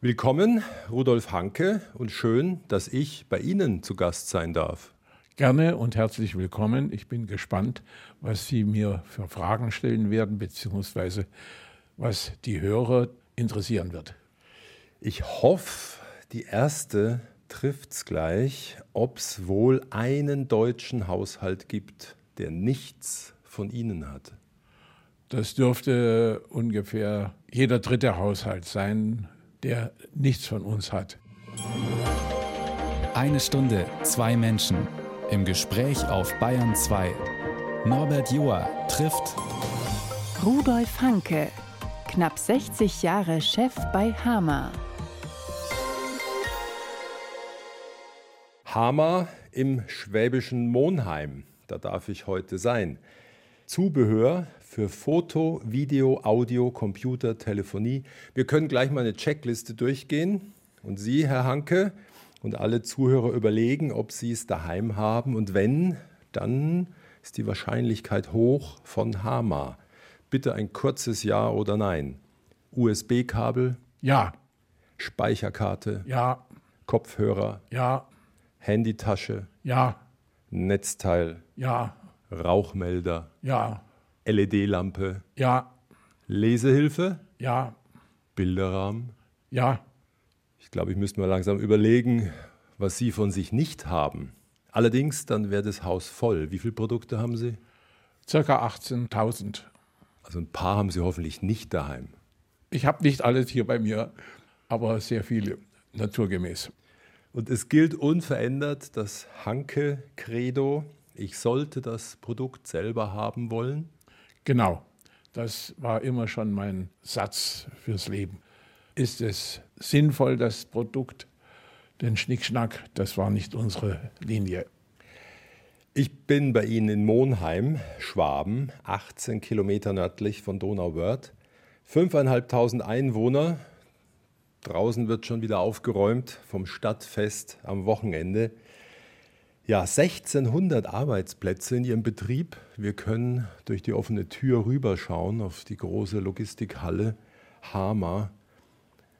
Willkommen, Rudolf Hanke, und schön, dass ich bei Ihnen zu Gast sein darf. Gerne und herzlich willkommen. Ich bin gespannt, was Sie mir für Fragen stellen werden, beziehungsweise was die Hörer interessieren wird. Ich hoffe, die erste trifft es gleich, ob es wohl einen deutschen Haushalt gibt, der nichts von Ihnen hat. Das dürfte ungefähr jeder dritte Haushalt sein, der nichts von uns hat. Eine Stunde, zwei Menschen. Im Gespräch auf Bayern 2. Norbert Joa trifft Rudolf Hanke, knapp 60 Jahre Chef bei Hama. Hama im schwäbischen Monheim, da darf ich heute sein. Zubehör für Foto, Video, Audio, Computer, Telefonie. Wir können gleich mal eine Checkliste durchgehen. Und Sie, Herr Hanke, und alle Zuhörer überlegen, ob Sie es daheim haben. Und wenn, dann ist die Wahrscheinlichkeit hoch von Hama. Bitte ein kurzes Ja oder Nein. USB-Kabel? Ja. Speicherkarte? Ja. Kopfhörer? Ja. Handytasche? Ja. Netzteil? Ja. Rauchmelder? Ja. LED-Lampe? Ja. Lesehilfe? Ja. Bilderrahmen? Ja. Ich glaube, ich müsste mal langsam überlegen, was Sie von sich nicht haben. Allerdings, dann wäre das Haus voll. Wie viele Produkte haben Sie? Circa 18.000. Also ein paar haben Sie hoffentlich nicht daheim. Ich habe nicht alles hier bei mir, aber sehr viele, naturgemäß. Und es gilt unverändert das Hanke-Credo, ich sollte das Produkt selber haben wollen. Genau, das war immer schon mein Satz fürs Leben. Ist es sinnvoll, das Produkt? Den Schnickschnack, das war nicht unsere Linie. Ich bin bei Ihnen in Monheim, Schwaben, 18 Kilometer nördlich von Donauwörth. 5.500 Einwohner. Draußen wird schon wieder aufgeräumt vom Stadtfest am Wochenende. Ja, 1600 Arbeitsplätze in Ihrem Betrieb. Wir können durch die offene Tür rüberschauen auf die große Logistikhalle Hama.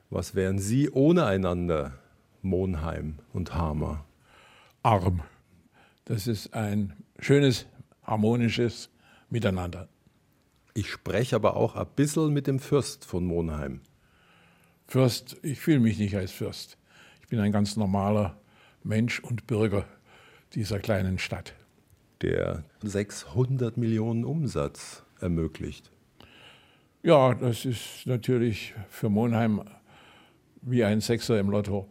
Was wären Sie ohne einander, Monheim und Hama? Arm. Das ist ein schönes, harmonisches Miteinander. Ich spreche aber auch ein bisschen mit dem Fürst von Monheim. Fürst, ich fühle mich nicht als Fürst. Ich bin ein ganz normaler Mensch und Bürger dieser kleinen Stadt. Der 600 Millionen Umsatz ermöglicht. Ja, das ist natürlich für Monheim wie ein Sechser im Lotto.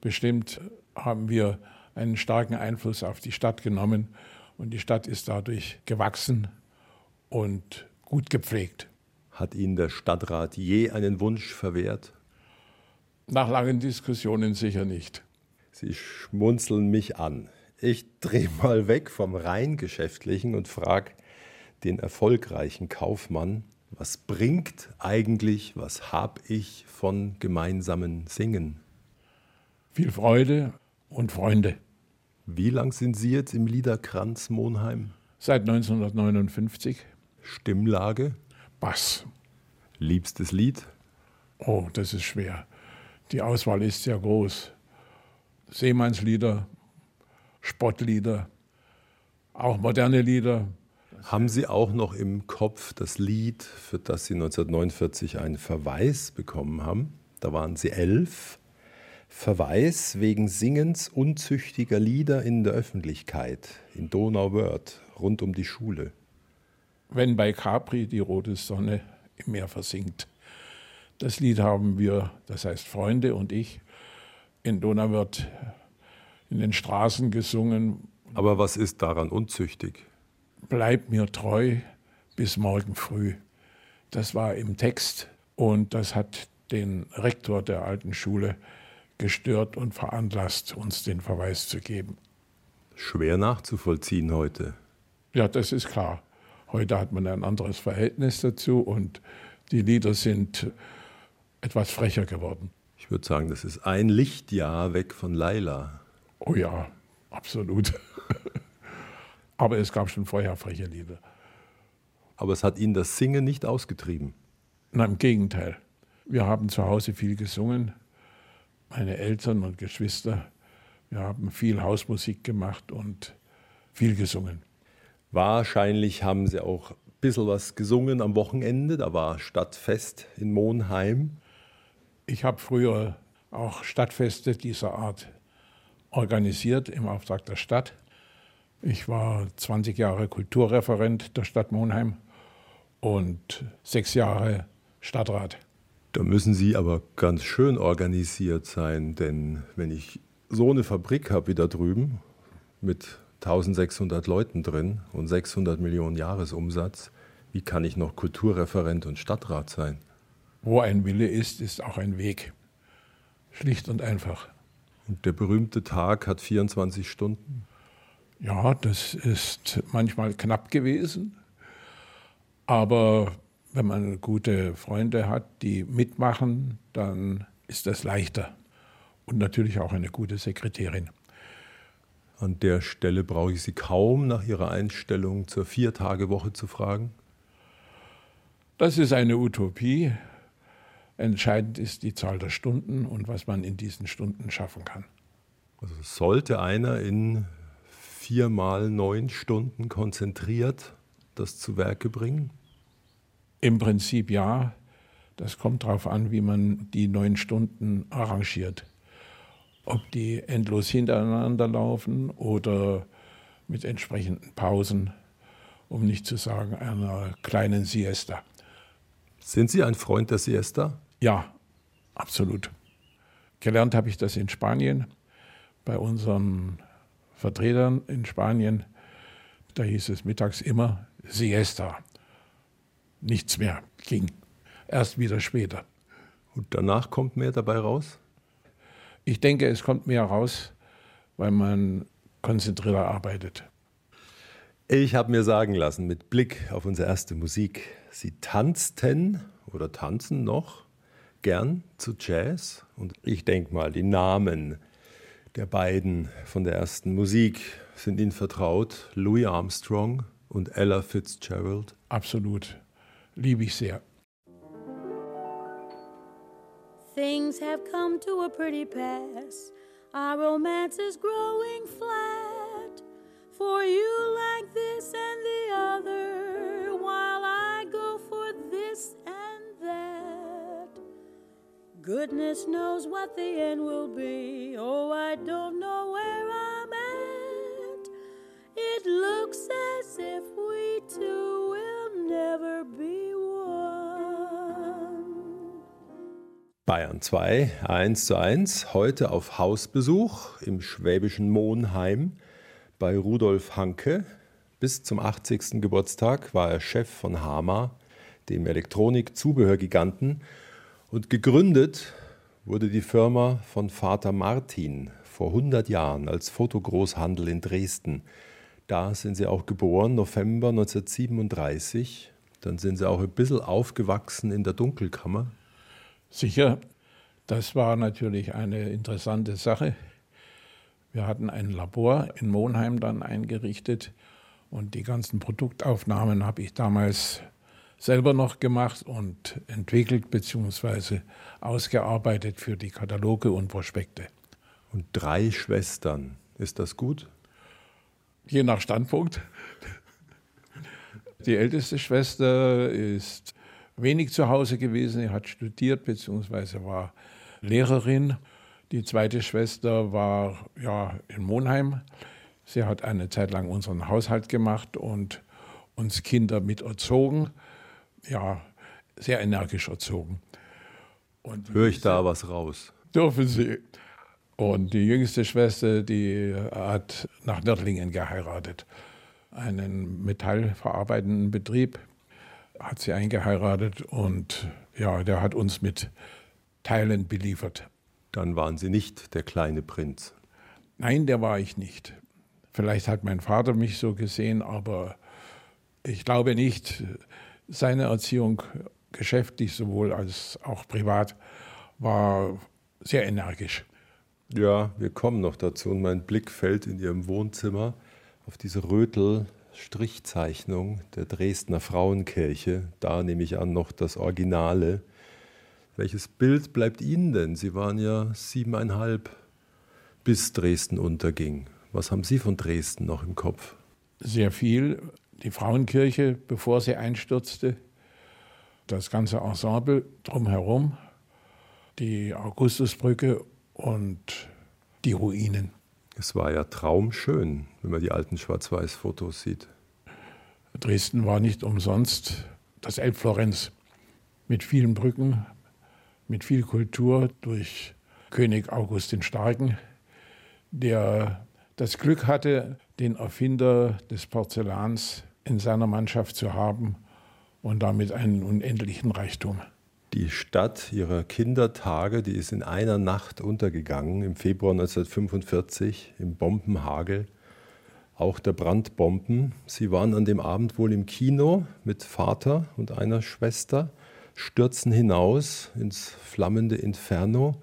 Bestimmt haben wir einen starken Einfluss auf die Stadt genommen und die Stadt ist dadurch gewachsen und gut gepflegt. Hat Ihnen der Stadtrat je einen Wunsch verwehrt? Nach langen Diskussionen sicher nicht. Sie schmunzeln mich an. Ich drehe mal weg vom rein geschäftlichen und frage den erfolgreichen Kaufmann, was bringt eigentlich, was habe ich von gemeinsamen Singen? Viel Freude und Freunde. Wie lang sind Sie jetzt im Liederkranz Monheim? Seit 1959. Stimmlage? Bass. Liebstes Lied? Oh, das ist schwer. Die Auswahl ist sehr groß. Seemannslieder, Spottlieder, auch moderne Lieder. Haben Sie auch noch im Kopf das Lied, für das Sie 1949 einen Verweis bekommen haben? Da waren Sie elf. Verweis wegen Singens unzüchtiger Lieder in der Öffentlichkeit in Donauwörth rund um die Schule. Wenn bei Capri die rote Sonne im Meer versinkt. Das Lied haben wir, das heißt Freunde und ich, in Donauwörth in den Straßen gesungen. Aber was ist daran unzüchtig? Bleib mir treu bis morgen früh. Das war im Text und das hat den Rektor der alten Schule gestört und veranlasst, uns den Verweis zu geben. Schwer nachzuvollziehen heute. Ja, das ist klar. Heute hat man ein anderes Verhältnis dazu und die Lieder sind etwas frecher geworden. Ich würde sagen, das ist ein Lichtjahr weg von Laila. Oh ja, absolut. Aber es gab schon vorher freche Lieder. Aber es hat ihn das Singen nicht ausgetrieben. Na, im Gegenteil. Wir haben zu Hause viel gesungen. meine Eltern und Geschwister, wir haben viel Hausmusik gemacht und viel gesungen. Wahrscheinlich haben Sie auch ein bisschen was gesungen am Wochenende. Da war Stadtfest in Monheim. Ich habe früher auch Stadtfeste dieser Art organisiert im Auftrag der Stadt. Ich war 20 Jahre Kulturreferent der Stadt Monheim und sechs Jahre Stadtrat. Da müssen Sie aber ganz schön organisiert sein, denn wenn ich so eine Fabrik habe wie da drüben mit 1600 Leuten drin und 600 Millionen Jahresumsatz, wie kann ich noch Kulturreferent und Stadtrat sein? Wo ein Wille ist, ist auch ein Weg. Schlicht und einfach. Und der berühmte Tag hat 24 Stunden? Ja, das ist manchmal knapp gewesen. Aber wenn man gute Freunde hat, die mitmachen, dann ist das leichter. Und natürlich auch eine gute Sekretärin. An der Stelle brauche ich Sie kaum nach Ihrer Einstellung zur Viertagewoche zu fragen. Das ist eine Utopie. Entscheidend ist die Zahl der Stunden und was man in diesen Stunden schaffen kann. Also sollte einer in vier mal neun Stunden konzentriert das zu Werke bringen? Im Prinzip ja. Das kommt darauf an, wie man die neun Stunden arrangiert. Ob die endlos hintereinander laufen oder mit entsprechenden Pausen, um nicht zu sagen einer kleinen Siesta. Sind Sie ein Freund der Siesta? Ja, absolut. Gelernt habe ich das in Spanien bei unseren Vertretern in Spanien. Da hieß es mittags immer Siesta. Nichts mehr ging. Erst wieder später. Und danach kommt mehr dabei raus? Ich denke, es kommt mehr raus, weil man konzentrierter arbeitet. Ich habe mir sagen lassen, mit Blick auf unsere erste Musik, Sie tanzten oder tanzen noch gern zu Jazz. Und ich denke mal, die Namen der beiden von der ersten Musik sind Ihnen vertraut. Louis Armstrong und Ella Fitzgerald. Absolut. Liebe ich sehr. Things have come to a pretty pass. Our romance is growing flat. For you like this and the other, Goodness knows what the end will be. Oh, I don't know where I'm at. It looks as if we two will never be one. Bayern 2, 1 zu 1, heute auf Hausbesuch im schwäbischen Monheim bei Rudolf Hanke. Bis zum 80. Geburtstag war er Chef von Hama, dem Elektronik-Zubehörgiganten, und gegründet wurde die Firma von Vater Martin vor 100 Jahren als Fotogroßhandel in Dresden. Da sind sie auch geboren, November 1937. Dann sind sie auch ein bisschen aufgewachsen in der Dunkelkammer. Sicher, das war natürlich eine interessante Sache. Wir hatten ein Labor in Monheim dann eingerichtet und die ganzen Produktaufnahmen habe ich damals selber noch gemacht und entwickelt bzw. ausgearbeitet für die Kataloge und Prospekte. Und drei Schwestern, ist das gut? Je nach Standpunkt. Die älteste Schwester ist wenig zu Hause gewesen, sie hat studiert bzw. war Lehrerin. Die zweite Schwester war ja in Monheim. Sie hat eine Zeit lang unseren Haushalt gemacht und uns Kinder mit erzogen. Ja, sehr energisch erzogen. Und Höre ich da was raus? Dürfen Sie. Und die jüngste Schwester, die hat nach Nördlingen geheiratet. Einen metallverarbeitenden Betrieb hat sie eingeheiratet und ja, der hat uns mit Teilen beliefert. Dann waren Sie nicht der kleine Prinz. Nein, der war ich nicht. Vielleicht hat mein Vater mich so gesehen, aber ich glaube nicht. Seine Erziehung, geschäftlich sowohl als auch privat, war sehr energisch. Ja, wir kommen noch dazu und mein Blick fällt in Ihrem Wohnzimmer auf diese Rötel-Strichzeichnung der Dresdner Frauenkirche. Da nehme ich an noch das Originale. Welches Bild bleibt Ihnen denn? Sie waren ja siebeneinhalb, bis Dresden unterging. Was haben Sie von Dresden noch im Kopf? Sehr viel. Die Frauenkirche, bevor sie einstürzte, das ganze Ensemble drumherum, die Augustusbrücke und die Ruinen. Es war ja traumschön, wenn man die alten Schwarz-Weiß-Fotos sieht. Dresden war nicht umsonst das Elbflorenz mit vielen Brücken, mit viel Kultur durch König August den Starken, der das Glück hatte, den Erfinder des Porzellans in seiner Mannschaft zu haben und damit einen unendlichen Reichtum. Die Stadt ihrer Kindertage, die ist in einer Nacht untergegangen, im Februar 1945, im Bombenhagel, auch der Brandbomben. Sie waren an dem Abend wohl im Kino mit Vater und einer Schwester, stürzen hinaus ins flammende Inferno.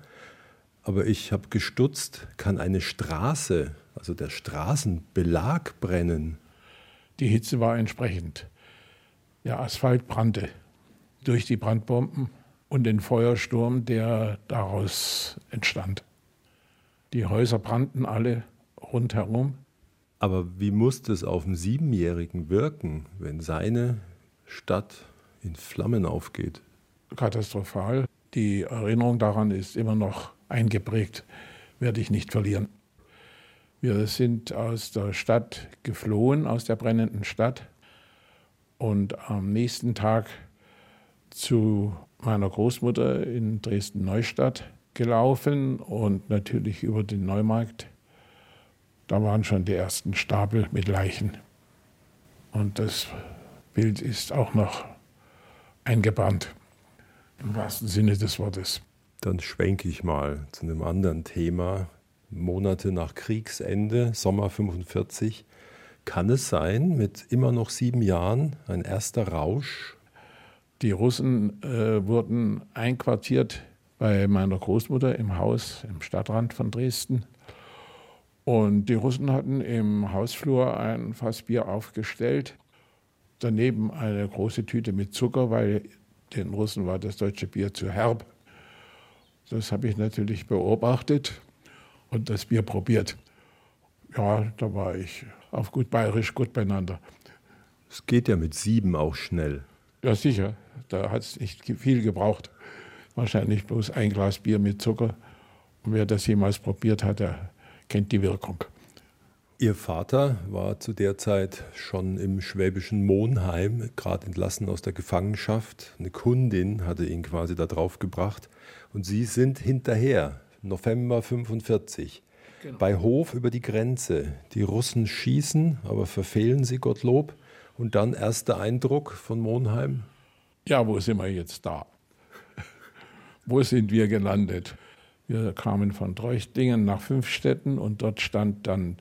Aber ich habe gestutzt, kann eine Straße, also der Straßenbelag brennen? Die Hitze war entsprechend. Der Asphalt brannte durch die Brandbomben und den Feuersturm, der daraus entstand. Die Häuser brannten alle rundherum. Aber wie musste es auf einen Siebenjährigen wirken, wenn seine Stadt in Flammen aufgeht? Katastrophal. Die Erinnerung daran ist immer noch eingeprägt, werde ich nicht verlieren. Wir sind aus der Stadt geflohen, aus der brennenden Stadt. Und am nächsten Tag zu meiner Großmutter in Dresden-Neustadt gelaufen und natürlich über den Neumarkt. Da waren schon die ersten Stapel mit Leichen. Und das Bild ist auch noch eingebrannt, im wahrsten Sinne des Wortes. Dann schwenke ich mal zu einem anderen Thema. Monate nach Kriegsende, Sommer 45, kann es sein, mit immer noch sieben Jahren, ein erster Rausch die Russen äh, wurden einquartiert bei meiner Großmutter im Haus im Stadtrand von Dresden. Und die Russen hatten im Hausflur ein Fass Bier aufgestellt, daneben eine große Tüte mit Zucker, weil den Russen war das deutsche Bier zu herb. Das habe ich natürlich beobachtet und das Bier probiert. Ja, da war ich auf gut bayerisch gut beieinander. Es geht ja mit sieben auch schnell. Ja, sicher. Da hat es nicht viel gebraucht. Wahrscheinlich bloß ein Glas Bier mit Zucker. Und wer das jemals probiert hat, der kennt die Wirkung. Ihr Vater war zu der Zeit schon im schwäbischen Monheim, gerade entlassen aus der Gefangenschaft. Eine Kundin hatte ihn quasi da drauf gebracht. Und Sie sind hinterher, November 45, genau. bei Hof über die Grenze. Die Russen schießen, aber verfehlen sie, Gottlob. Und dann erster Eindruck von Monheim? Ja, wo sind wir jetzt da? wo sind wir gelandet? Wir kamen von Treuchtingen nach Fünfstetten und dort stand dann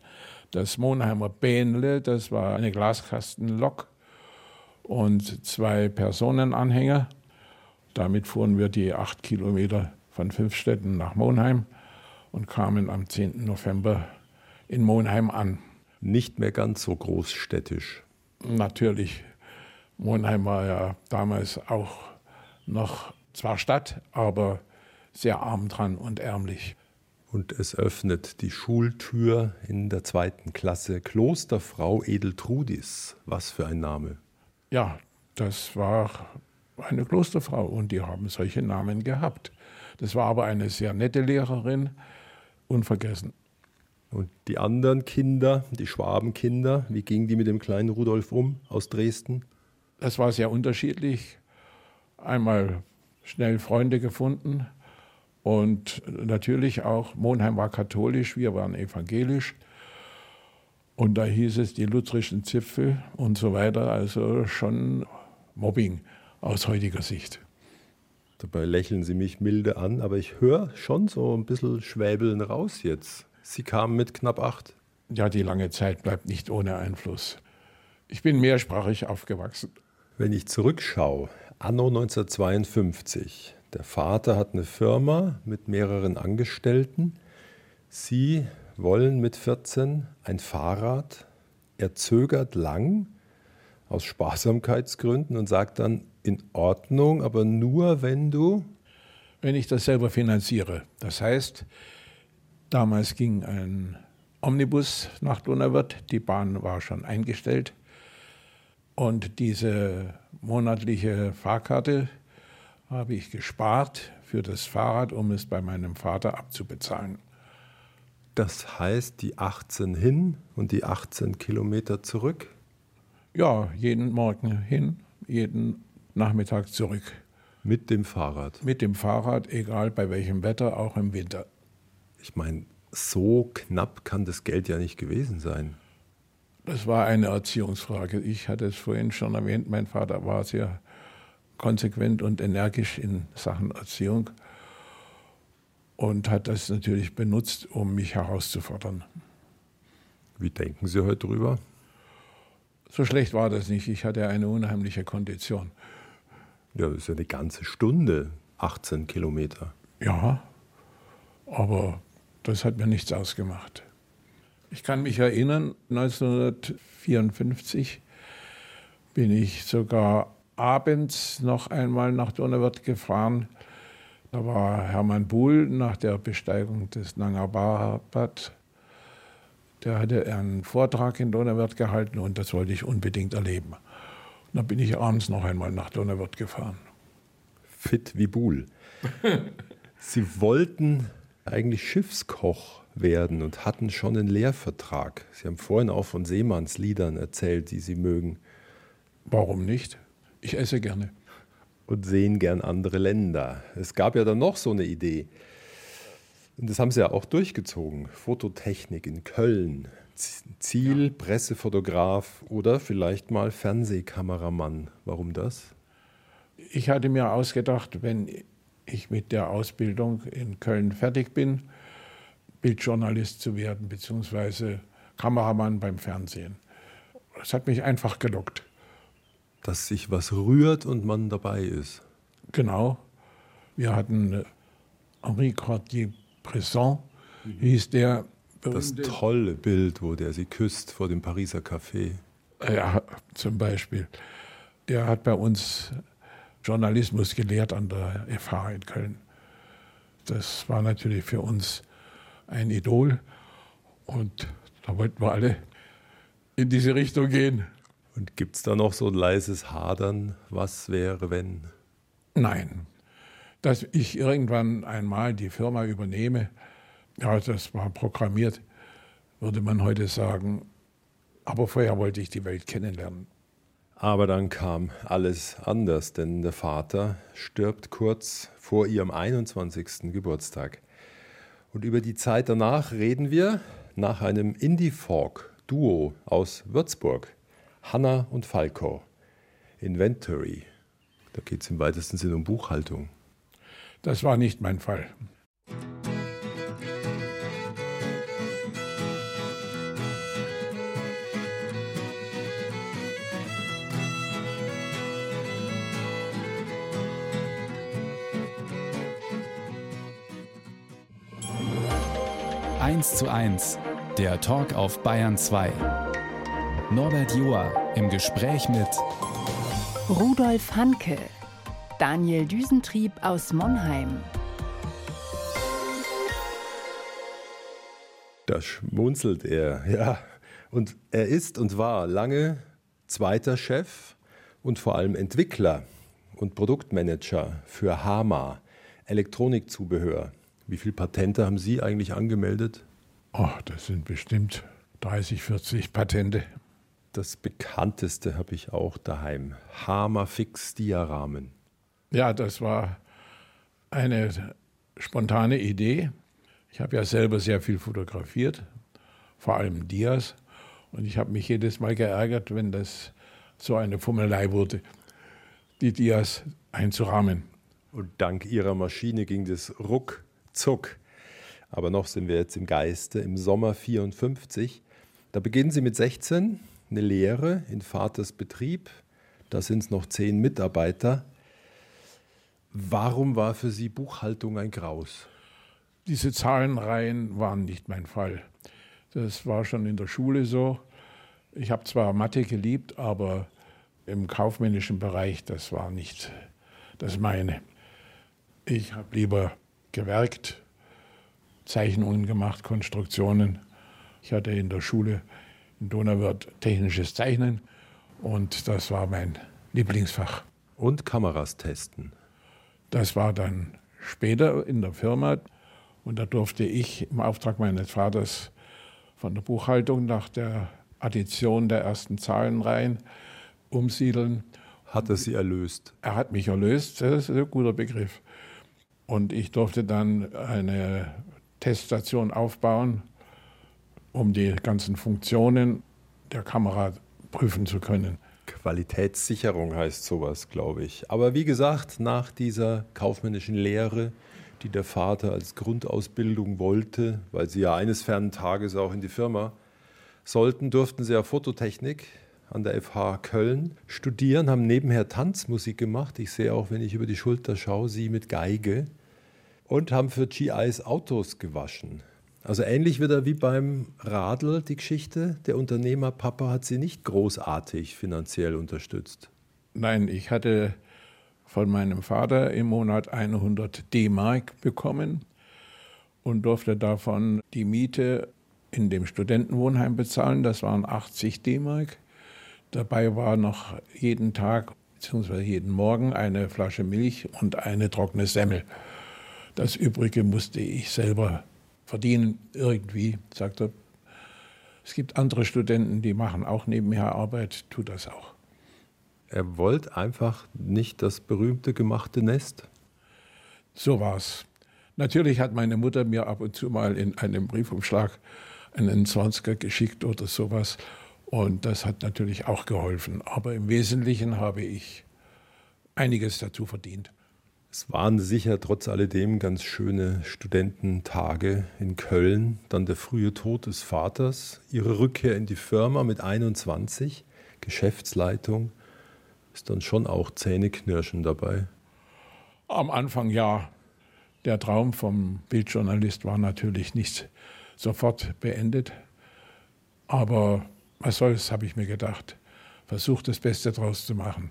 das Monheimer Bähnle, das war eine Glaskastenlok und zwei Personenanhänger. Damit fuhren wir die acht Kilometer von Fünfstetten nach Monheim und kamen am 10. November in Monheim an. Nicht mehr ganz so großstädtisch natürlich, Monheim war ja damals auch noch zwar Stadt, aber sehr arm dran und ärmlich. Und es öffnet die Schultür in der zweiten Klasse Klosterfrau Edeltrudis. Was für ein Name. Ja, das war eine Klosterfrau und die haben solche Namen gehabt. Das war aber eine sehr nette Lehrerin, unvergessen. Und die anderen Kinder, die Schwabenkinder, wie gingen die mit dem kleinen Rudolf um aus Dresden? Das war sehr unterschiedlich. Einmal schnell Freunde gefunden und natürlich auch, Monheim war katholisch, wir waren evangelisch. Und da hieß es die lutherischen Zipfel und so weiter, also schon Mobbing aus heutiger Sicht. Dabei lächeln Sie mich milde an, aber ich höre schon so ein bisschen Schwäbeln raus jetzt. Sie kamen mit knapp acht. Ja, die lange Zeit bleibt nicht ohne Einfluss. Ich bin mehrsprachig aufgewachsen. Wenn ich zurückschaue, anno 1952, der Vater hat eine Firma mit mehreren Angestellten. Sie wollen mit 14 ein Fahrrad. Er zögert lang aus Sparsamkeitsgründen und sagt dann, in Ordnung, aber nur wenn du wenn ich das selber finanziere. Das heißt, damals ging ein Omnibus nach Donauwörth, die Bahn war schon eingestellt und diese monatliche Fahrkarte habe ich gespart für das Fahrrad, um es bei meinem Vater abzubezahlen. Das heißt, die 18 hin und die 18 Kilometer zurück? Ja, jeden Morgen hin, jeden Nachmittag zurück. Mit dem Fahrrad? Mit dem Fahrrad, egal bei welchem Wetter, auch im Winter. Ich meine, so knapp kann das Geld ja nicht gewesen sein. Das war eine Erziehungsfrage. Ich hatte es vorhin schon erwähnt, mein Vater war sehr konsequent und energisch in Sachen Erziehung und hat das natürlich benutzt, um mich herauszufordern. Wie denken Sie heute drüber? So schlecht war das nicht. Ich hatte eine unheimliche Kondition. Ja, das ist ja eine ganze Stunde, 18 Kilometer. Ja, aber das hat mir nichts ausgemacht. Ich kann mich erinnern, 1954 bin ich sogar abends noch einmal nach Donauwörth gefahren. Da war Hermann Buhl nach der Besteigung des Nanga Parbat. Der hatte einen Vortrag in Donauwörth gehalten und das wollte ich unbedingt erleben. Dann bin ich abends noch einmal nach Donauwörth gefahren. Fit wie Buhl. Sie wollten eigentlich Schiffskoch werden und hatten schon einen Lehrvertrag. Sie haben vorhin auch von Seemannsliedern erzählt, die Sie mögen. Warum nicht? Ich esse gerne. Und sehen gern andere Länder. Es gab ja dann noch so eine Idee. Und das haben Sie ja auch durchgezogen. Fototechnik in Köln. Ziel, Pressefotograf oder vielleicht mal Fernsehkameramann. Warum das? Ich hatte mir ausgedacht, wenn ich mit der Ausbildung in Köln fertig bin, Bildjournalist zu werden, beziehungsweise Kameramann beim Fernsehen. Das hat mich einfach gelockt. Dass sich was rührt und man dabei ist. Genau. Wir hatten äh, Henri Cartier-Bresson, mhm. hieß der. Das tolle Bild, wo der sie küsst vor dem Pariser Café. Ja, zum Beispiel. Der hat bei uns Journalismus gelehrt an der FH in Köln. Das war natürlich für uns ein Idol. Und da wollten wir alle in diese Richtung gehen. Und gibt es da noch so ein leises Hadern, was wäre, wenn? Nein. Dass ich irgendwann einmal die Firma übernehme, ja, das war programmiert, würde man heute sagen. Aber vorher wollte ich die Welt kennenlernen. Aber dann kam alles anders, denn der Vater stirbt kurz vor ihrem 21. Geburtstag. Und über die Zeit danach reden wir nach einem Indie-Folk-Duo aus Würzburg, Hanna und Falco. Inventory. Da geht es im weitesten Sinne um Buchhaltung. Das war nicht mein Fall. Zu 1, der Talk auf Bayern 2. Norbert Joa im Gespräch mit Rudolf Hanke, Daniel Düsentrieb aus Monheim. Da schmunzelt er, ja. Und er ist und war lange zweiter Chef und vor allem Entwickler und Produktmanager für Hama, Elektronikzubehör. Wie viele Patente haben Sie eigentlich angemeldet? Oh, das sind bestimmt 30, 40 Patente. Das bekannteste habe ich auch daheim. Hammerfix Diaramen. Ja, das war eine spontane Idee. Ich habe ja selber sehr viel fotografiert, vor allem Dias. Und ich habe mich jedes Mal geärgert, wenn das so eine Fummelei wurde, die Dias einzurahmen. Und dank Ihrer Maschine ging das ruckzuck. Aber noch sind wir jetzt im Geiste, im Sommer 54. Da beginnen Sie mit 16 eine Lehre in Vaters Betrieb. Da sind es noch zehn Mitarbeiter. Warum war für Sie Buchhaltung ein Graus? Diese Zahlenreihen waren nicht mein Fall. Das war schon in der Schule so. Ich habe zwar Mathe geliebt, aber im kaufmännischen Bereich, das war nicht das meine. Ich habe lieber gewerkt, Zeichnungen gemacht, Konstruktionen. Ich hatte in der Schule in Donauwörth technisches Zeichnen und das war mein Lieblingsfach. Und Kameras testen. Das war dann später in der Firma und da durfte ich im Auftrag meines Vaters von der Buchhaltung nach der Addition der ersten Zahlenreihen umsiedeln. Hat er Sie erlöst? Er hat mich erlöst, das ist ein guter Begriff. Und ich durfte dann eine Teststation aufbauen, um die ganzen Funktionen der Kamera prüfen zu können. Qualitätssicherung heißt sowas, glaube ich. Aber wie gesagt, nach dieser kaufmännischen Lehre, die der Vater als Grundausbildung wollte, weil sie ja eines fernen Tages auch in die Firma sollten, durften sie ja Fototechnik an der FH Köln studieren, haben nebenher Tanzmusik gemacht. Ich sehe auch, wenn ich über die Schulter schaue, sie mit Geige und haben für GIs Autos gewaschen. Also ähnlich wieder wie beim Radl die Geschichte. Der Unternehmer Papa hat sie nicht großartig finanziell unterstützt. Nein, ich hatte von meinem Vater im Monat 100 D-Mark bekommen und durfte davon die Miete in dem Studentenwohnheim bezahlen. Das waren 80 D-Mark. Dabei war noch jeden Tag bzw. jeden Morgen eine Flasche Milch und eine trockene Semmel. Das Übrige musste ich selber verdienen irgendwie, sagt er. Es gibt andere Studenten, die machen auch nebenher Arbeit, tut das auch. Er wollte einfach nicht das berühmte gemachte Nest? So war es. Natürlich hat meine Mutter mir ab und zu mal in einem Briefumschlag einen 20er geschickt oder sowas. Und das hat natürlich auch geholfen. Aber im Wesentlichen habe ich einiges dazu verdient. Es waren sicher trotz alledem ganz schöne Studententage in Köln. Dann der frühe Tod des Vaters, ihre Rückkehr in die Firma mit 21, Geschäftsleitung, ist dann schon auch Zähneknirschen dabei. Am Anfang ja. Der Traum vom Bildjournalist war natürlich nicht sofort beendet. Aber was soll's, habe ich mir gedacht. Versucht das Beste draus zu machen.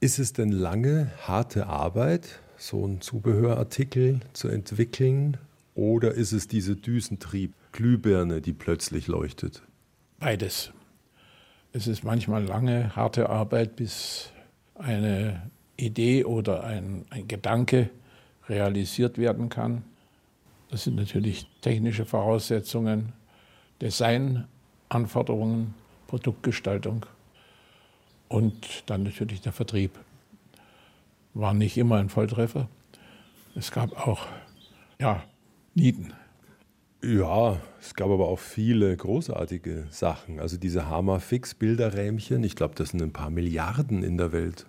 Ist es denn lange, harte Arbeit, so einen Zubehörartikel zu entwickeln? Oder ist es diese Düsentrieb, Glühbirne, die plötzlich leuchtet? Beides. Es ist manchmal lange, harte Arbeit, bis eine Idee oder ein, ein Gedanke realisiert werden kann. Das sind natürlich technische Voraussetzungen, Designanforderungen, Produktgestaltung. Und dann natürlich der Vertrieb. War nicht immer ein Volltreffer. Es gab auch, ja, Nieten. Ja, es gab aber auch viele großartige Sachen. Also diese Hammer-Fix-Bilderrähmchen, ich glaube, das sind ein paar Milliarden in der Welt.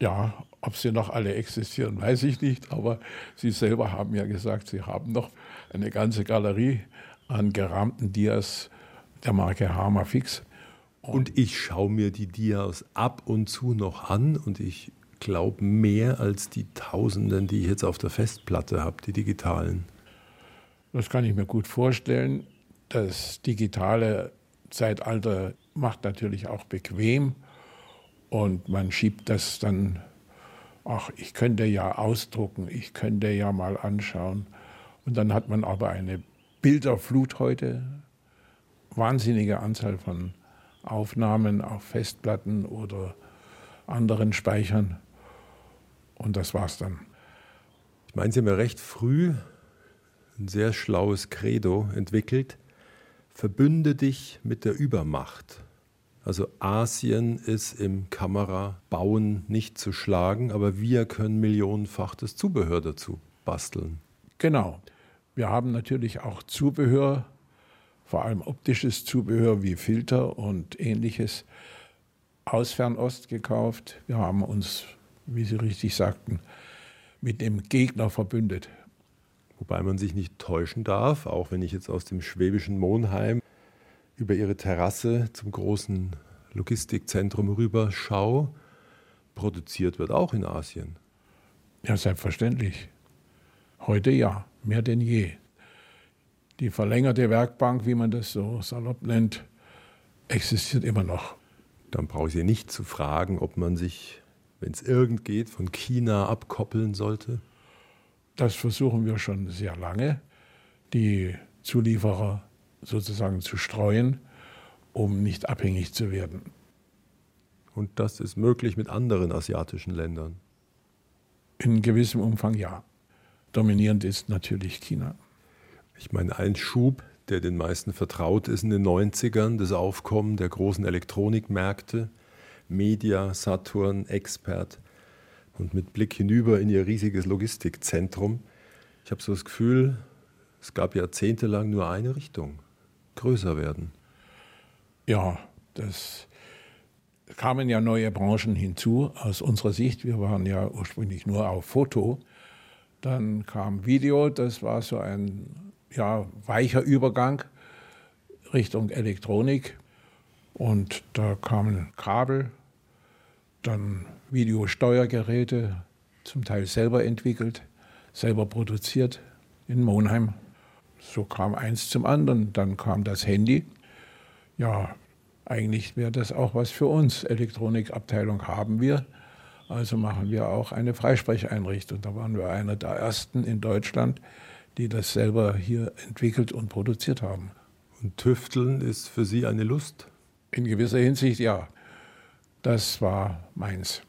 Ja, ob sie noch alle existieren, weiß ich nicht. Aber Sie selber haben ja gesagt, Sie haben noch eine ganze Galerie an gerahmten Dias der Marke Hammer Fix. Und ich schaue mir die Dias ab und zu noch an und ich glaube mehr als die Tausenden, die ich jetzt auf der Festplatte habe, die digitalen. Das kann ich mir gut vorstellen. Das digitale Zeitalter macht natürlich auch bequem und man schiebt das dann, ach, ich könnte ja ausdrucken, ich könnte ja mal anschauen. Und dann hat man aber eine Bilderflut heute, wahnsinnige Anzahl von Aufnahmen auf Festplatten oder anderen Speichern. Und das war's dann. Ich meine, Sie haben ja recht früh ein sehr schlaues Credo entwickelt. Verbünde dich mit der Übermacht. Also Asien ist im Kamerabauen nicht zu schlagen, aber wir können millionenfach das Zubehör dazu basteln. Genau. Wir haben natürlich auch Zubehör vor allem optisches Zubehör wie Filter und ähnliches aus Fernost gekauft. Wir haben uns, wie Sie richtig sagten, mit dem Gegner verbündet. Wobei man sich nicht täuschen darf, auch wenn ich jetzt aus dem schwäbischen Monheim über ihre Terrasse zum großen Logistikzentrum rüber schaue, produziert wird auch in Asien. Ja, selbstverständlich. Heute ja, mehr denn je die verlängerte Werkbank, wie man das so salopp nennt, existiert immer noch. Dann brauche ich Sie nicht zu fragen, ob man sich, wenn es irgend geht, von China abkoppeln sollte. Das versuchen wir schon sehr lange, die Zulieferer sozusagen zu streuen, um nicht abhängig zu werden. Und das ist möglich mit anderen asiatischen Ländern? In gewissem Umfang ja. Dominierend ist natürlich China. Ich meine, ein Schub, der den meisten vertraut ist in den 90ern, das Aufkommen der großen Elektronikmärkte, Media, Saturn, Expert und mit Blick hinüber in ihr riesiges Logistikzentrum. Ich habe so das Gefühl, es gab jahrzehntelang nur eine Richtung, größer werden. Ja, das kamen ja neue Branchen hinzu aus unserer Sicht. Wir waren ja ursprünglich nur auf Foto. Dann kam Video, das war so ein ja, weicher Übergang Richtung Elektronik. Und da kamen Kabel, dann Videosteuergeräte, zum Teil selber entwickelt, selber produziert in Monheim. So kam eins zum anderen. Dann kam das Handy. Ja, eigentlich wäre das auch was für uns. Elektronikabteilung haben wir. Also machen wir auch eine Freisprecheinrichtung. Da waren wir einer der ersten in Deutschland, die das selber hier entwickelt und produziert haben. Und Tüfteln ist für Sie eine Lust? In gewisser Hinsicht ja. Das war meins.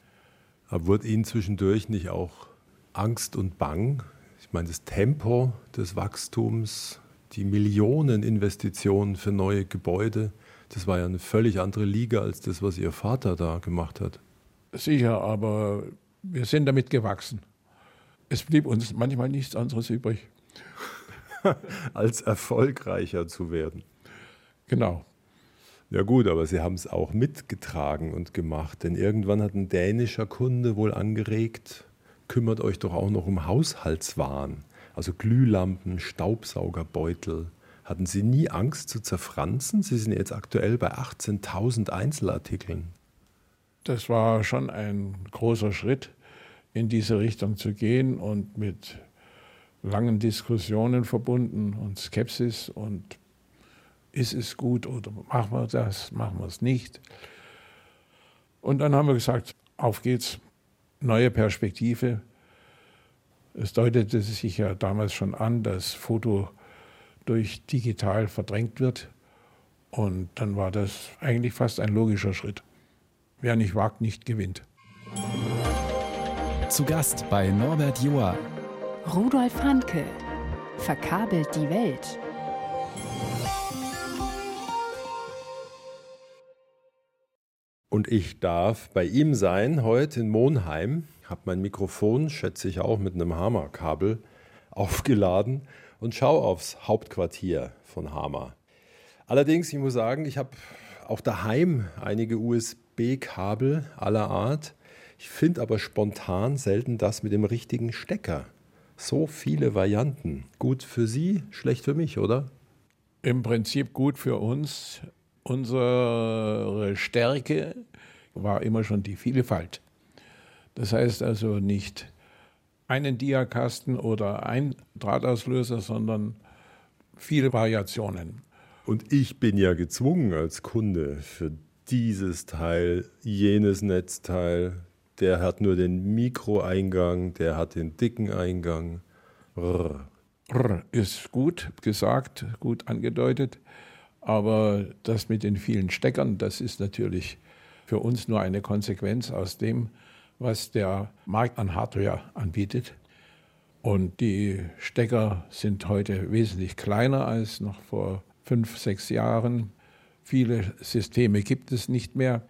Aber wurde Ihnen zwischendurch nicht auch Angst und Bang? Ich meine, das Tempo des Wachstums, die Millioneninvestitionen für neue Gebäude, das war ja eine völlig andere Liga als das, was Ihr Vater da gemacht hat. Sicher, aber wir sind damit gewachsen. Es blieb uns manchmal nichts anderes übrig. als erfolgreicher zu werden. Genau. Ja gut, aber Sie haben es auch mitgetragen und gemacht, denn irgendwann hat ein dänischer Kunde wohl angeregt, kümmert euch doch auch noch um Haushaltswaren, also Glühlampen, Staubsaugerbeutel. Hatten Sie nie Angst zu zerfranzen? Sie sind jetzt aktuell bei 18.000 Einzelartikeln. Das war schon ein großer Schritt, in diese Richtung zu gehen und mit langen Diskussionen verbunden und Skepsis und ist es gut oder machen wir das, machen wir es nicht. Und dann haben wir gesagt, auf geht's, neue Perspektive. Es deutete sich ja damals schon an, dass Foto durch digital verdrängt wird. Und dann war das eigentlich fast ein logischer Schritt. Wer nicht wagt, nicht gewinnt. Zu Gast bei Norbert Joa Rudolf Hanke verkabelt die Welt. Und ich darf bei ihm sein heute in Monheim. Habe mein Mikrofon, schätze ich auch, mit einem Hammerkabel aufgeladen und schaue aufs Hauptquartier von Hammer. Allerdings, ich muss sagen, ich habe auch daheim einige USB-Kabel aller Art. Ich finde aber spontan selten das mit dem richtigen Stecker. So viele Varianten. Gut für Sie, schlecht für mich, oder? Im Prinzip gut für uns. Unsere Stärke war immer schon die Vielfalt. Das heißt also nicht einen Diakasten oder ein Drahtauslöser, sondern viele Variationen. Und ich bin ja gezwungen als Kunde für dieses Teil, jenes Netzteil, der hat nur den Mikroeingang, der hat den dicken Eingang. Rrr. Rrr ist gut gesagt, gut angedeutet, aber das mit den vielen Steckern, das ist natürlich für uns nur eine Konsequenz aus dem, was der Markt an Hardware anbietet. Und die Stecker sind heute wesentlich kleiner als noch vor fünf, sechs Jahren. Viele Systeme gibt es nicht mehr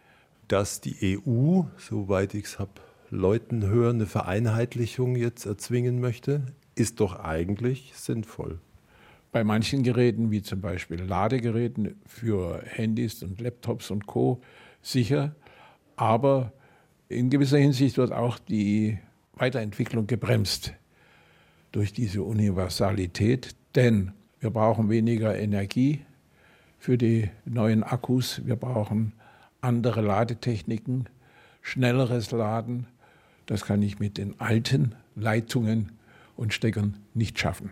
dass die EU, soweit ich es habe Leuten hören, eine Vereinheitlichung jetzt erzwingen möchte, ist doch eigentlich sinnvoll. Bei manchen Geräten, wie zum Beispiel Ladegeräten für Handys und Laptops und Co., sicher. Aber in gewisser Hinsicht wird auch die Weiterentwicklung gebremst durch diese Universalität, denn wir brauchen weniger Energie für die neuen Akkus, wir brauchen andere Ladetechniken, schnelleres Laden. Das kann ich mit den alten Leitungen und Steckern nicht schaffen.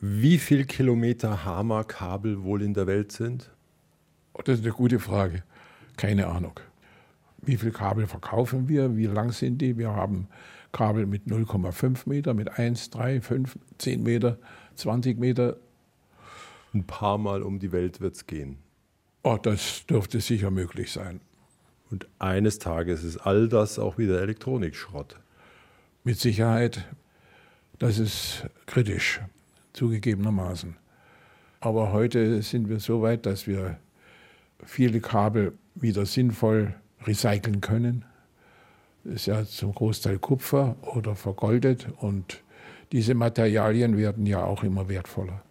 Wie viele Kilometer Hammer-Kabel wohl in der Welt sind? Oh, das ist eine gute Frage. Keine Ahnung. Wie viele Kabel verkaufen wir? Wie lang sind die? Wir haben Kabel mit 0,5 Meter, mit 1, 3, 5, 10 Meter, 20 Meter. Ein paar Mal um die Welt wird es gehen. Oh, das dürfte sicher möglich sein. Und eines Tages ist all das auch wieder Elektronikschrott. Mit Sicherheit, das ist kritisch, zugegebenermaßen. Aber heute sind wir so weit, dass wir viele Kabel wieder sinnvoll recyceln können. Das ist ja zum Großteil Kupfer oder vergoldet und diese Materialien werden ja auch immer wertvoller.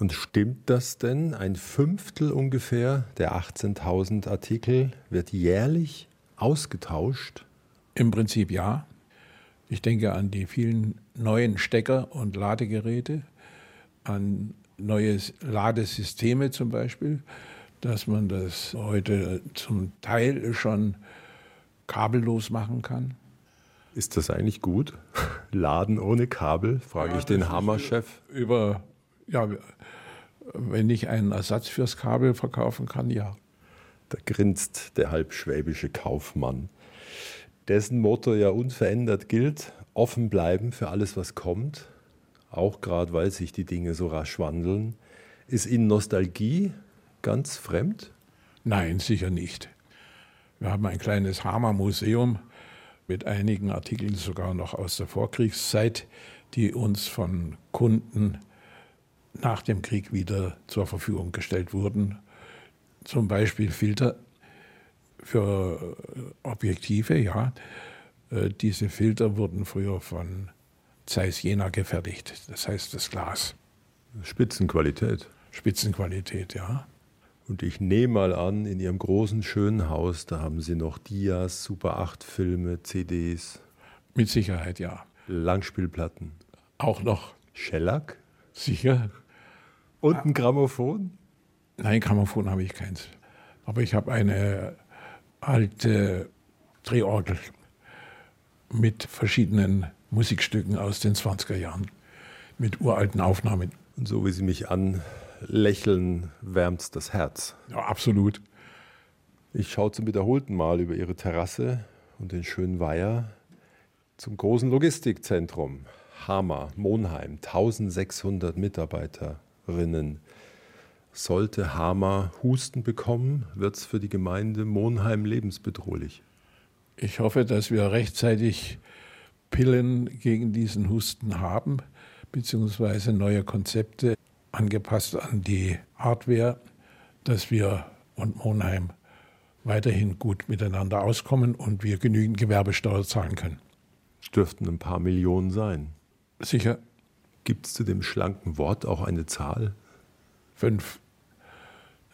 Und stimmt das denn? Ein Fünftel ungefähr der 18.000 Artikel wird jährlich ausgetauscht? Im Prinzip ja. Ich denke an die vielen neuen Stecker und Ladegeräte, an neue Ladesysteme zum Beispiel, dass man das heute zum Teil schon kabellos machen kann. Ist das eigentlich gut? Laden ohne Kabel, frage ja, ich den Hammer-Chef. Über, ja, wenn ich einen Ersatz fürs Kabel verkaufen kann, ja. Da grinst der halbschwäbische Kaufmann, dessen Motto ja unverändert gilt, offen bleiben für alles, was kommt, auch gerade weil sich die Dinge so rasch wandeln. Ist Ihnen Nostalgie ganz fremd? Nein, sicher nicht. Wir haben ein kleines Hammer-Museum mit einigen Artikeln sogar noch aus der Vorkriegszeit, die uns von Kunden nach dem Krieg wieder zur Verfügung gestellt wurden. Zum Beispiel Filter für Objektive, ja. Äh, diese Filter wurden früher von Zeiss Jena gefertigt, das heißt das Glas. Spitzenqualität. Spitzenqualität, ja. Und ich nehme mal an, in Ihrem großen, schönen Haus, da haben Sie noch Dias, Super 8 Filme, CDs. Mit Sicherheit, ja. Langspielplatten. Auch noch. Shellac? Sicher. Und ein Grammophon? Nein, Grammophon habe ich keins. Aber ich habe eine alte Drehorgel mit verschiedenen Musikstücken aus den 20er Jahren, mit uralten Aufnahmen. Und so wie Sie mich anlächeln, wärmt das Herz. Ja, absolut. Ich schaue zum wiederholten Mal über Ihre Terrasse und den schönen Weiher zum großen Logistikzentrum. Hammer, Monheim, 1600 Mitarbeiter, Rinnen. Sollte Hama Husten bekommen, wird es für die Gemeinde Monheim lebensbedrohlich. Ich hoffe, dass wir rechtzeitig Pillen gegen diesen Husten haben, beziehungsweise neue Konzepte angepasst an die Hardware, dass wir und Monheim weiterhin gut miteinander auskommen und wir genügend Gewerbesteuer zahlen können. Es dürften ein paar Millionen sein. Sicher. Gibt es zu dem schlanken Wort auch eine Zahl? Fünf.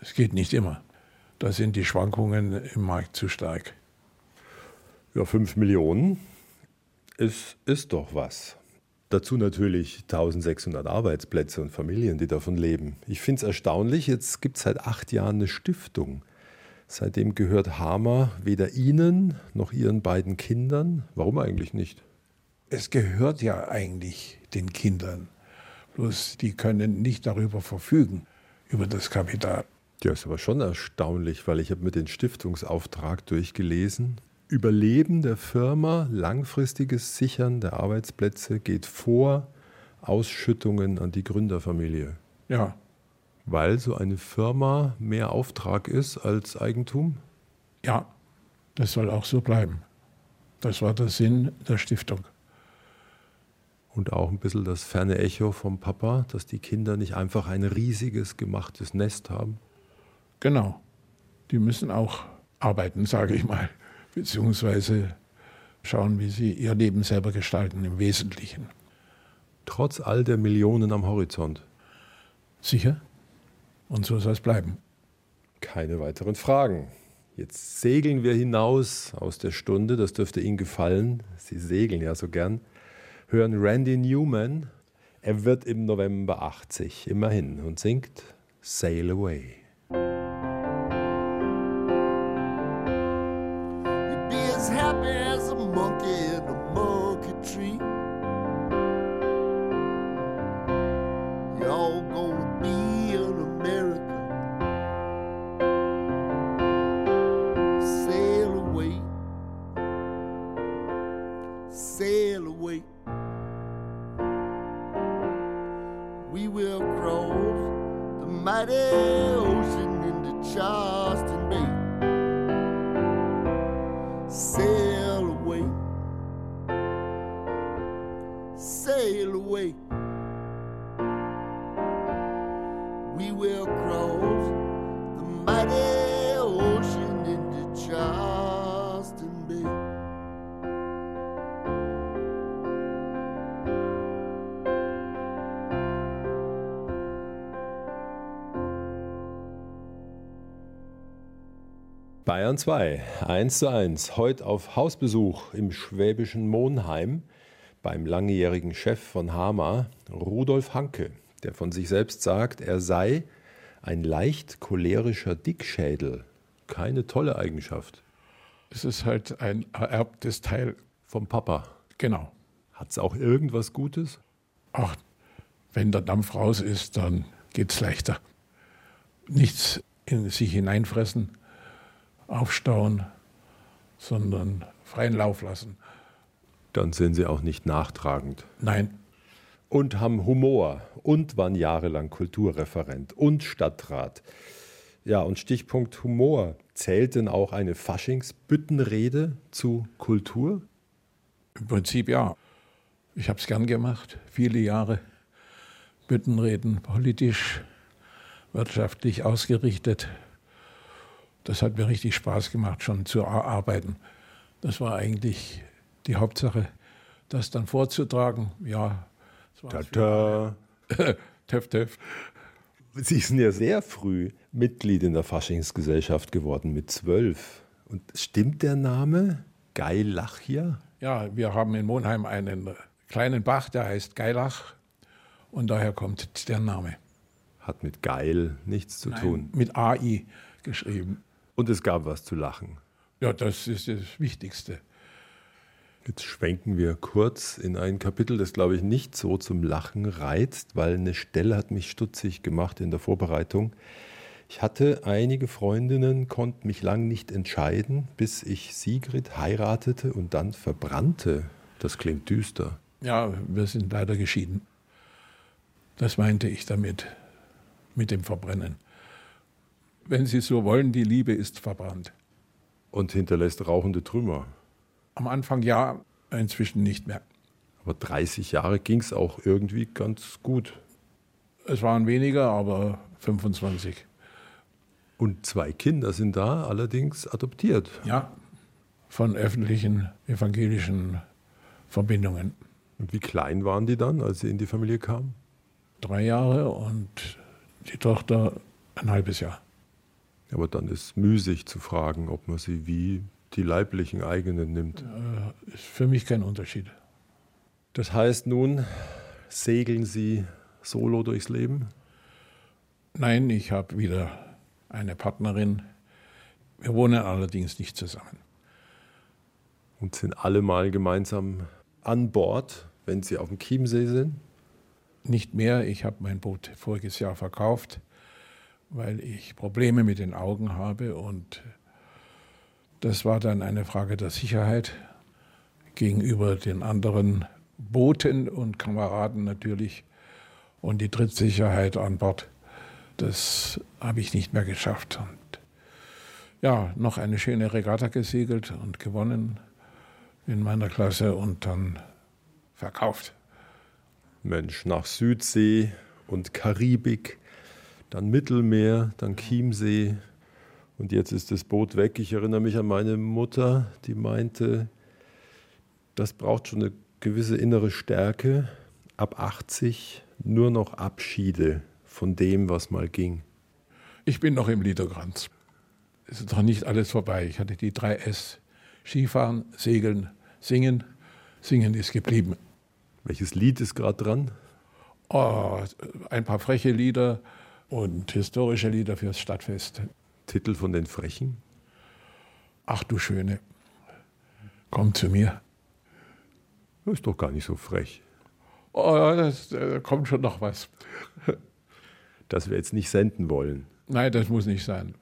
Es geht nicht immer. Da sind die Schwankungen im Markt zu stark. Ja, fünf Millionen ist, ist doch was. Dazu natürlich 1600 Arbeitsplätze und Familien, die davon leben. Ich finde es erstaunlich, jetzt gibt es seit acht Jahren eine Stiftung. Seitdem gehört Hamer weder Ihnen noch Ihren beiden Kindern. Warum eigentlich nicht? Es gehört ja eigentlich den Kindern. Bloß die können nicht darüber verfügen, über das Kapital. Ja, ist aber schon erstaunlich, weil ich habe mir den Stiftungsauftrag durchgelesen. Überleben der Firma, langfristiges Sichern der Arbeitsplätze geht vor Ausschüttungen an die Gründerfamilie. Ja. Weil so eine Firma mehr Auftrag ist als Eigentum? Ja, das soll auch so bleiben. Das war der Sinn der Stiftung. Und auch ein bisschen das ferne Echo vom Papa, dass die Kinder nicht einfach ein riesiges gemachtes Nest haben. Genau. Die müssen auch arbeiten, sage ich mal, beziehungsweise schauen, wie sie ihr Leben selber gestalten im Wesentlichen. Trotz all der Millionen am Horizont. Sicher. Und so soll es bleiben. Keine weiteren Fragen. Jetzt segeln wir hinaus aus der Stunde. Das dürfte Ihnen gefallen. Sie segeln ja so gern hören Randy Newman. Er wird im November 80, immerhin, und singt Sail Away. 2, 1 zu 1. Heute auf Hausbesuch im schwäbischen Monheim beim langjährigen Chef von Hama, Rudolf Hanke, der von sich selbst sagt, er sei ein leicht cholerischer Dickschädel. Keine tolle Eigenschaft. Es ist halt ein ererbtes Teil. Vom Papa. Genau. Hat es auch irgendwas Gutes? Ach, wenn der Dampf raus ist, dann geht es leichter. Nichts in sich hineinfressen, aufstauen, sondern freien Lauf lassen. Dann sind sie auch nicht nachtragend. Nein, Und haben Humor und waren jahrelang Kulturreferent und Stadtrat. Ja, und Stichpunkt Humor. Zählt denn auch eine Faschingsbüttenrede zu Kultur? im Prinzip ja. Ich habe es gern gemacht, viele Jahre. Büttenreden, politisch, wirtschaftlich ausgerichtet. Das hat mir richtig Spaß gemacht, schon zu arbeiten. Das war eigentlich die Hauptsache. Das dann vorzutragen, ja. Tata. Töff, töff. Sie sind ja sehr früh Mitglied in der Faschingsgesellschaft geworden, mit zwölf. Und stimmt der Name? Geilachia? Ja, wir haben in Monheim einen kleinen Bach, der heißt Geilach. Und daher kommt der Name. Hat mit geil nichts zu tun. Mit AI geschrieben. Und es gab was zu lachen. Ja, das ist das Wichtigste. Jetzt schwenken wir kurz in ein Kapitel, das glaube ich nicht so zum Lachen reizt, weil eine Stelle hat mich stutzig gemacht in der Vorbereitung. Ich hatte einige Freundinnen, konnte mich lang nicht entscheiden, bis ich Sigrid heiratete und dann verbrannte. Das klingt düster. Ja, wir sind leider geschieden. Das meinte ich damit, mit dem Verbrennen. Wenn Sie so wollen, die Liebe ist verbrannt. Und hinterlässt rauchende Trümmer. Am Anfang ja, inzwischen nicht mehr. Aber 30 Jahre ging es auch irgendwie ganz gut. Es waren weniger, aber 25. Und zwei Kinder sind da allerdings adoptiert. Ja, von öffentlichen evangelischen Verbindungen. Und wie klein waren die dann, als sie in die Familie kamen? Drei Jahre und die Tochter ein halbes Jahr. Aber dann ist müßig zu fragen, ob man sie wie die leiblichen eigenen nimmt. Ist für mich kein Unterschied. Das heißt nun, segeln Sie solo durchs Leben? Nein, ich habe wieder eine Partnerin. Wir wohnen allerdings nicht zusammen. Und sind alle mal gemeinsam an Bord, wenn Sie auf dem Chiemsee sind? Nicht mehr. Ich habe mein Boot voriges Jahr verkauft, weil ich Probleme mit den Augen habe. Und das war dann eine Frage der Sicherheit gegenüber den anderen Booten und Kameraden natürlich. Und die Trittsicherheit an Bord, das habe ich nicht mehr geschafft. Und ja, noch eine schöne Regatta gesegelt und gewonnen in meiner Klasse und dann verkauft. Mensch, nach Südsee und Karibik, dann Mittelmeer, dann Chiemsee und jetzt ist das Boot weg. Ich erinnere mich an meine Mutter, die meinte, das braucht schon eine gewisse innere Stärke. Ab 80 nur noch Abschiede von dem, was mal ging. Ich bin noch im Liederkranz. Es ist noch nicht alles vorbei. Ich hatte die drei S. Skifahren, Segeln, Singen. Singen ist geblieben. Welches Lied ist gerade dran? Oh, ein paar freche Lieder und historische Lieder fürs Stadtfest. Titel von den Frechen? Ach du Schöne, komm zu mir. Das ist doch gar nicht so frech. Oh, das, da kommt schon noch was. Das wir jetzt nicht senden wollen. Nein, das muss nicht sein.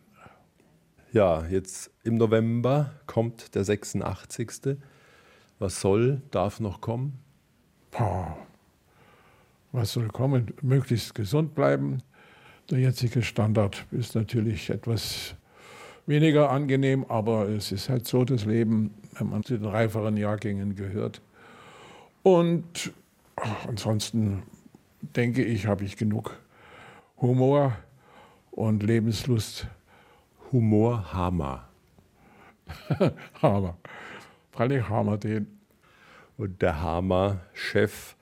Ja, jetzt im November kommt der 86. Was soll, darf noch kommen? Boah. was soll kommen, möglichst gesund bleiben. Der jetzige Standard ist natürlich etwas weniger angenehm, aber es ist halt so das Leben, wenn man zu den reiferen Jahrgängen gehört. Und ach, ansonsten denke ich, habe ich genug Humor und Lebenslust. Humor Hammer. Hammer. Freilich Hammer den. Und der Hammer-Chef,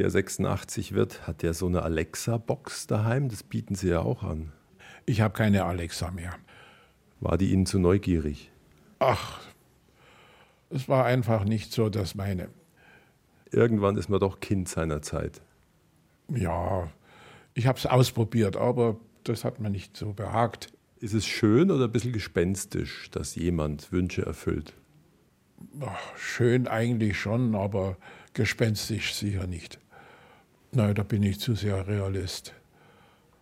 der 86 wird, hat ja so eine Alexa-Box daheim. Das bieten Sie ja auch an. Ich habe keine Alexa mehr. War die Ihnen zu neugierig? Ach, es war einfach nicht so das meine. Irgendwann ist man doch Kind seiner Zeit. Ja, ich habe es ausprobiert, aber das hat mir nicht so behagt. Ist es schön oder ein bisschen gespenstisch, dass jemand Wünsche erfüllt? Ach, schön eigentlich schon, aber gespenstisch sicher nicht. Nein, da bin ich zu sehr Realist.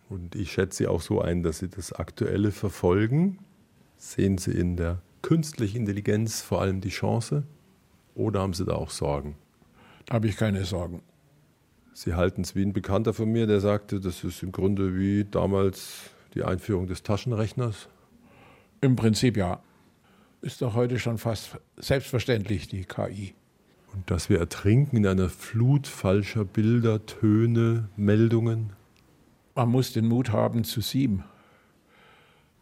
Und ich schätze Sie auch so ein, dass Sie das Aktuelle verfolgen. Sehen Sie in der künstlichen Intelligenz vor allem die Chance? Oder haben Sie da auch Sorgen? Da habe ich keine Sorgen. Sie halten es wie ein Bekannter von mir, der sagte, das ist im Grunde wie damals die Einführung des Taschenrechners. Im Prinzip ja. Ist doch heute schon fast selbstverständlich, die KI. Und dass wir ertrinken in einer Flut falscher Bilder, Töne, Meldungen. Man muss den Mut haben zu sieben.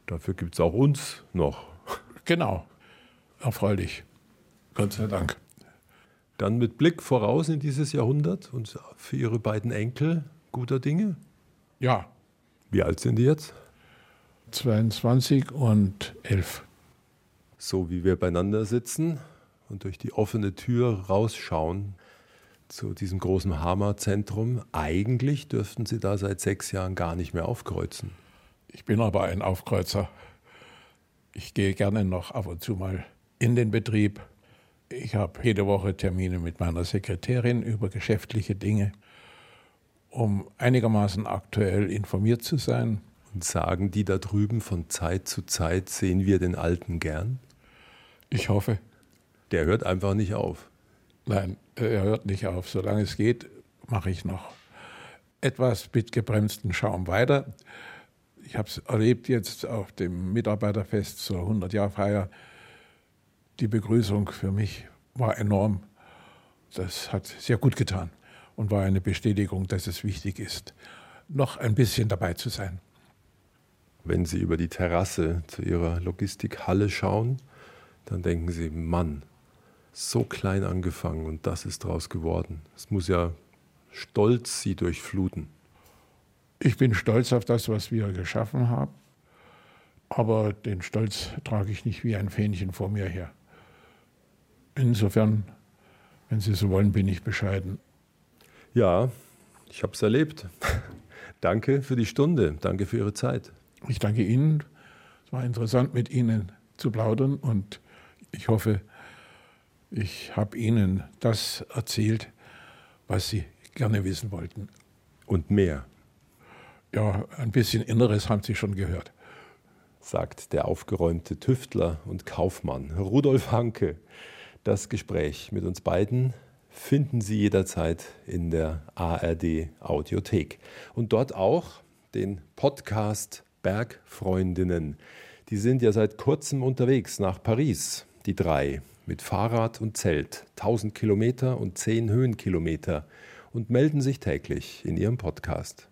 Dafür gibt es auch uns noch. Genau. Erfreulich. Gott sei Dank. Dann mit Blick voraus in dieses Jahrhundert und für Ihre beiden Enkel guter Dinge. Ja, Wie alt sind die jetzt? 22 und 11. So wie wir beieinander sitzen und durch die offene Tür rausschauen zu diesem großen Hammerzentrum. Eigentlich dürften Sie da seit sechs Jahren gar nicht mehr aufkreuzen. Ich bin aber ein Aufkreuzer. Ich gehe gerne noch ab und zu mal in den Betrieb. Ich habe jede Woche Termine mit meiner Sekretärin über geschäftliche Dinge, um einigermaßen aktuell informiert zu sein. Und sagen die da drüben von Zeit zu Zeit, sehen wir den Alten gern? Ich hoffe, Der hört einfach nicht auf. nein, er hört nicht auf. Solange es geht, mache ich noch etwas mit gebremstem Schaum weiter. Ich habe es erlebt jetzt auf dem Mitarbeiterfest zur 100-Jahr-Feier. Die Begrüßung für mich war enorm. Das hat sehr gut getan und war eine Bestätigung, dass es wichtig ist, noch ein bisschen dabei zu sein. Wenn Sie über die Terrasse zu Ihrer Logistikhalle schauen, dann denken Sie, Mann, so klein angefangen und das ist draus geworden. Es muss ja stolz Sie durchfluten. Ich bin stolz auf das, was wir geschaffen haben, aber den Stolz trage ich nicht wie ein Fähnchen vor mir her. Insofern, wenn Sie so wollen, bin ich bescheiden. Ja, ich habe es erlebt. Danke für die Stunde, danke für Ihre Zeit. Ich danke Ihnen. Es war interessant, mit Ihnen zu plaudern und ich hoffe, ich habe Ihnen das erzählt, was Sie gerne wissen wollten. Und mehr, Ja, ein bisschen Inneres haben Sie schon gehört. sagt der aufgeräumte Tüftler und Kaufmann Rudolf Hanke. Das Gespräch mit uns beiden finden Sie jederzeit in der ARD Audiothek. Und dort auch den Podcast Bergfreundinnen. Die sind ja seit kurzem unterwegs nach Paris, die drei, mit Fahrrad und Zelt, 1000 Kilometer und 10 Höhenkilometer und melden sich täglich in ihrem Podcast.